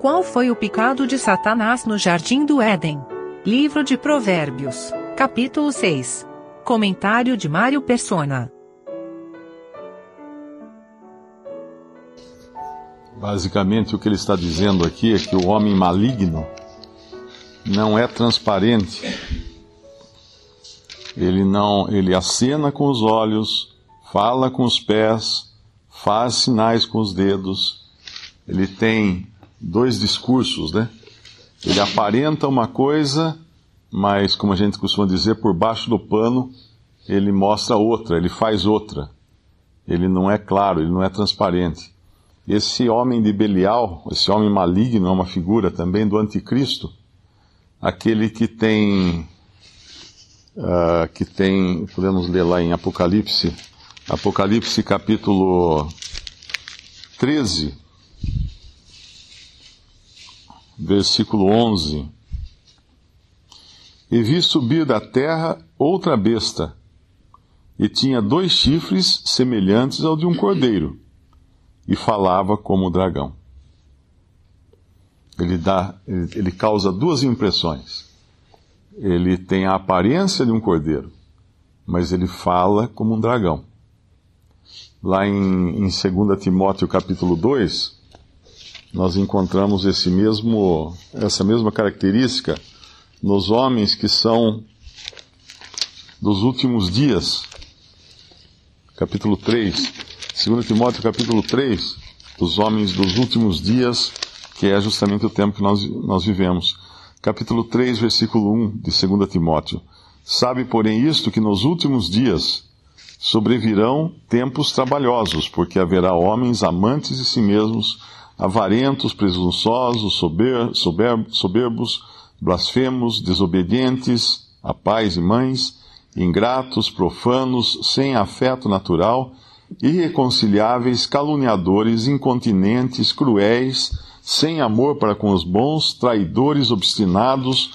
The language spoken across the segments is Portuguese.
Qual foi o pecado de Satanás no jardim do Éden? Livro de Provérbios, capítulo 6. Comentário de Mário Persona. Basicamente, o que ele está dizendo aqui é que o homem maligno não é transparente. Ele não, ele acena com os olhos, fala com os pés, faz sinais com os dedos. Ele tem dois discursos, né? Ele aparenta uma coisa, mas como a gente costuma dizer, por baixo do pano, ele mostra outra, ele faz outra. Ele não é claro, ele não é transparente. Esse homem de Belial, esse homem maligno, é uma figura também do anticristo, aquele que tem, uh, que tem, podemos ler lá em Apocalipse, Apocalipse capítulo 13, versículo 11. E vi subir da terra outra besta, e tinha dois chifres semelhantes ao de um cordeiro e falava como o dragão. Ele, dá, ele, causa duas impressões. Ele tem a aparência de um cordeiro, mas ele fala como um dragão. Lá em, em 2 Timóteo capítulo 2, nós encontramos esse mesmo, essa mesma característica nos homens que são dos últimos dias. Capítulo 3, 2 Timóteo capítulo 3, os homens dos últimos dias, que é justamente o tempo que nós, nós vivemos. Capítulo 3, versículo 1 de 2 Timóteo. Sabe, porém, isto, que nos últimos dias sobrevirão tempos trabalhosos, porque haverá homens amantes de si mesmos, avarentos, presunçosos, sober, sober, soberbos, blasfemos, desobedientes a pais e mães, ingratos, profanos, sem afeto natural, irreconciliáveis, caluniadores, incontinentes, cruéis, sem amor para com os bons, traidores, obstinados,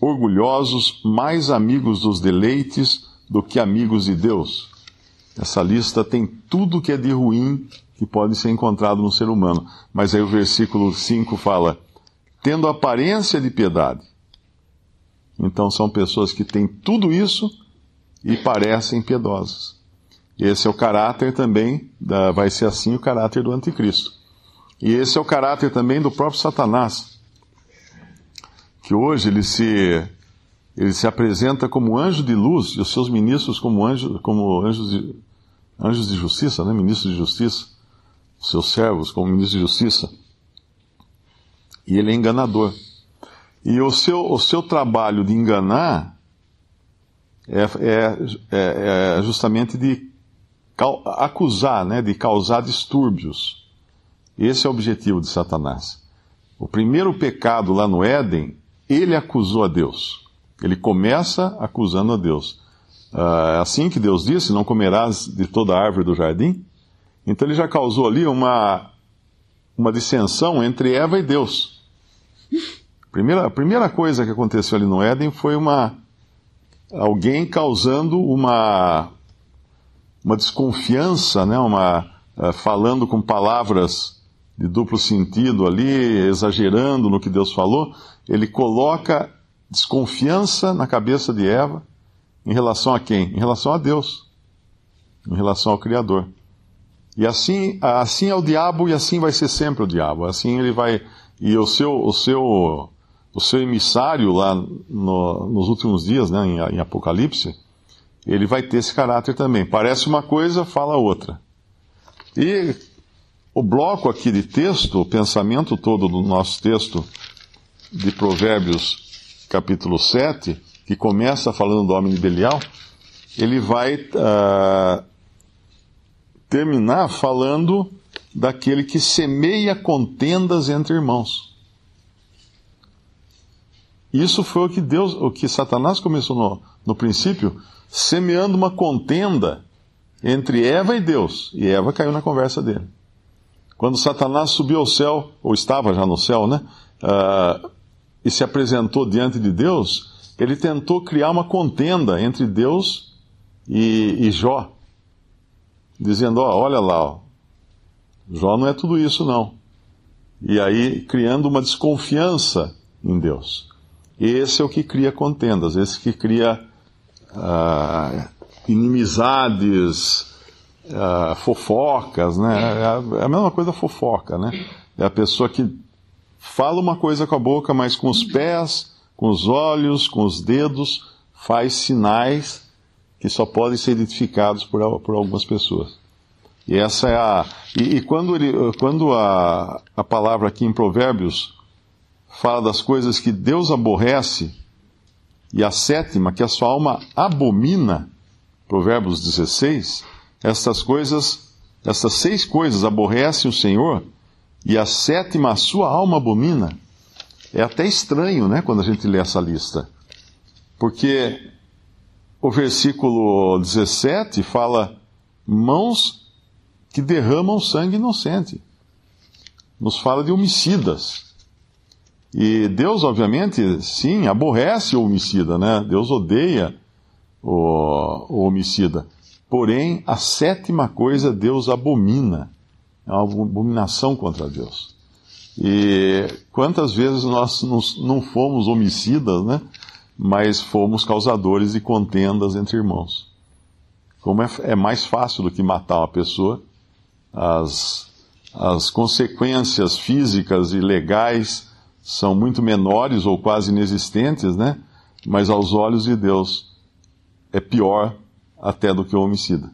orgulhosos, mais amigos dos deleites do que amigos de Deus. Essa lista tem tudo que é de ruim que pode ser encontrado no ser humano. Mas aí o versículo 5 fala: tendo aparência de piedade. Então são pessoas que têm tudo isso e parecem piedosas. Esse é o caráter também, da, vai ser assim o caráter do anticristo. E esse é o caráter também do próprio Satanás, que hoje ele se, ele se apresenta como anjo de luz e os seus ministros como, anjo, como anjos, de, anjos de justiça, né? ministros de justiça, seus servos como ministros de justiça. E ele é enganador. E o seu, o seu trabalho de enganar é, é, é, é justamente de acusar, né, de causar distúrbios. Esse é o objetivo de Satanás. O primeiro pecado lá no Éden, ele acusou a Deus. Ele começa acusando a Deus. Uh, assim que Deus disse: Não comerás de toda a árvore do jardim. Então ele já causou ali uma, uma dissensão entre Eva e Deus. Primeira, a primeira coisa que aconteceu ali no Éden foi uma alguém causando uma uma desconfiança, né, uma, uh, falando com palavras de duplo sentido ali, exagerando no que Deus falou, ele coloca desconfiança na cabeça de Eva em relação a quem? Em relação a Deus, em relação ao Criador. E assim, assim é o diabo e assim vai ser sempre o diabo. Assim ele vai e o seu, o seu, o seu emissário lá no, nos últimos dias, né, em, em Apocalipse, ele vai ter esse caráter também. Parece uma coisa, fala outra. E o bloco aqui de texto, o pensamento todo do nosso texto de Provérbios, capítulo 7, que começa falando do homem de Belial, ele vai uh, terminar falando daquele que semeia contendas entre irmãos. Isso foi o que Deus, o que Satanás começou no, no princípio, semeando uma contenda entre Eva e Deus. E Eva caiu na conversa dele. Quando Satanás subiu ao céu, ou estava já no céu, né? Uh, e se apresentou diante de Deus, ele tentou criar uma contenda entre Deus e, e Jó, dizendo: ó, olha lá, ó, Jó não é tudo isso não. E aí criando uma desconfiança em Deus. Esse é o que cria contendas, esse que cria ah, inimizades, ah, fofocas, né? É, é a mesma coisa fofoca, né? É a pessoa que fala uma coisa com a boca, mas com os pés, com os olhos, com os dedos, faz sinais que só podem ser identificados por, por algumas pessoas. E essa é a. E, e quando, ele, quando a, a palavra aqui em Provérbios fala das coisas que Deus aborrece, e a sétima, que a sua alma abomina, Provérbios 16, essas coisas, essas seis coisas aborrecem o Senhor, e a sétima a sua alma abomina. É até estranho, né, quando a gente lê essa lista. Porque o versículo 17 fala mãos que derramam sangue inocente. Nos fala de homicidas. E Deus, obviamente, sim, aborrece o homicida, né? Deus odeia o, o homicida. Porém, a sétima coisa Deus abomina. É uma abominação contra Deus. E quantas vezes nós não fomos homicidas, né? Mas fomos causadores de contendas entre irmãos. Como é, é mais fácil do que matar uma pessoa, as, as consequências físicas e legais são muito menores ou quase inexistentes, né? Mas aos olhos de Deus é pior até do que o homicida.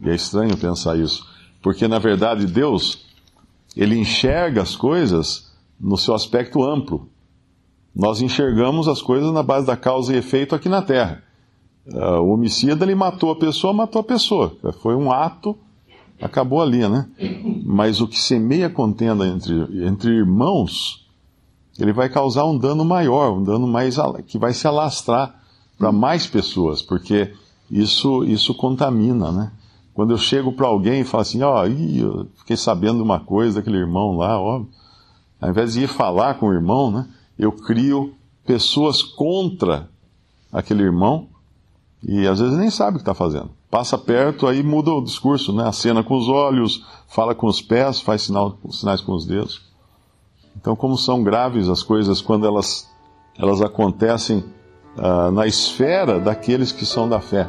E é estranho pensar isso, porque na verdade Deus ele enxerga as coisas no seu aspecto amplo. Nós enxergamos as coisas na base da causa e efeito aqui na Terra. Uh, o homicida ele matou a pessoa, matou a pessoa. Foi um ato, acabou ali, né? Mas o que semeia contenda entre, entre irmãos ele vai causar um dano maior, um dano mais que vai se alastrar para mais pessoas, porque isso isso contamina, né? Quando eu chego para alguém e falo assim, ó, oh, fiquei sabendo uma coisa daquele irmão lá, ó, ao invés de ir falar com o irmão, né, eu crio pessoas contra aquele irmão e às vezes nem sabe o que está fazendo. Passa perto, aí muda o discurso, né? Acena com os olhos, fala com os pés, faz sinal, sinais com os dedos. Então, como são graves as coisas quando elas, elas acontecem uh, na esfera daqueles que são da fé.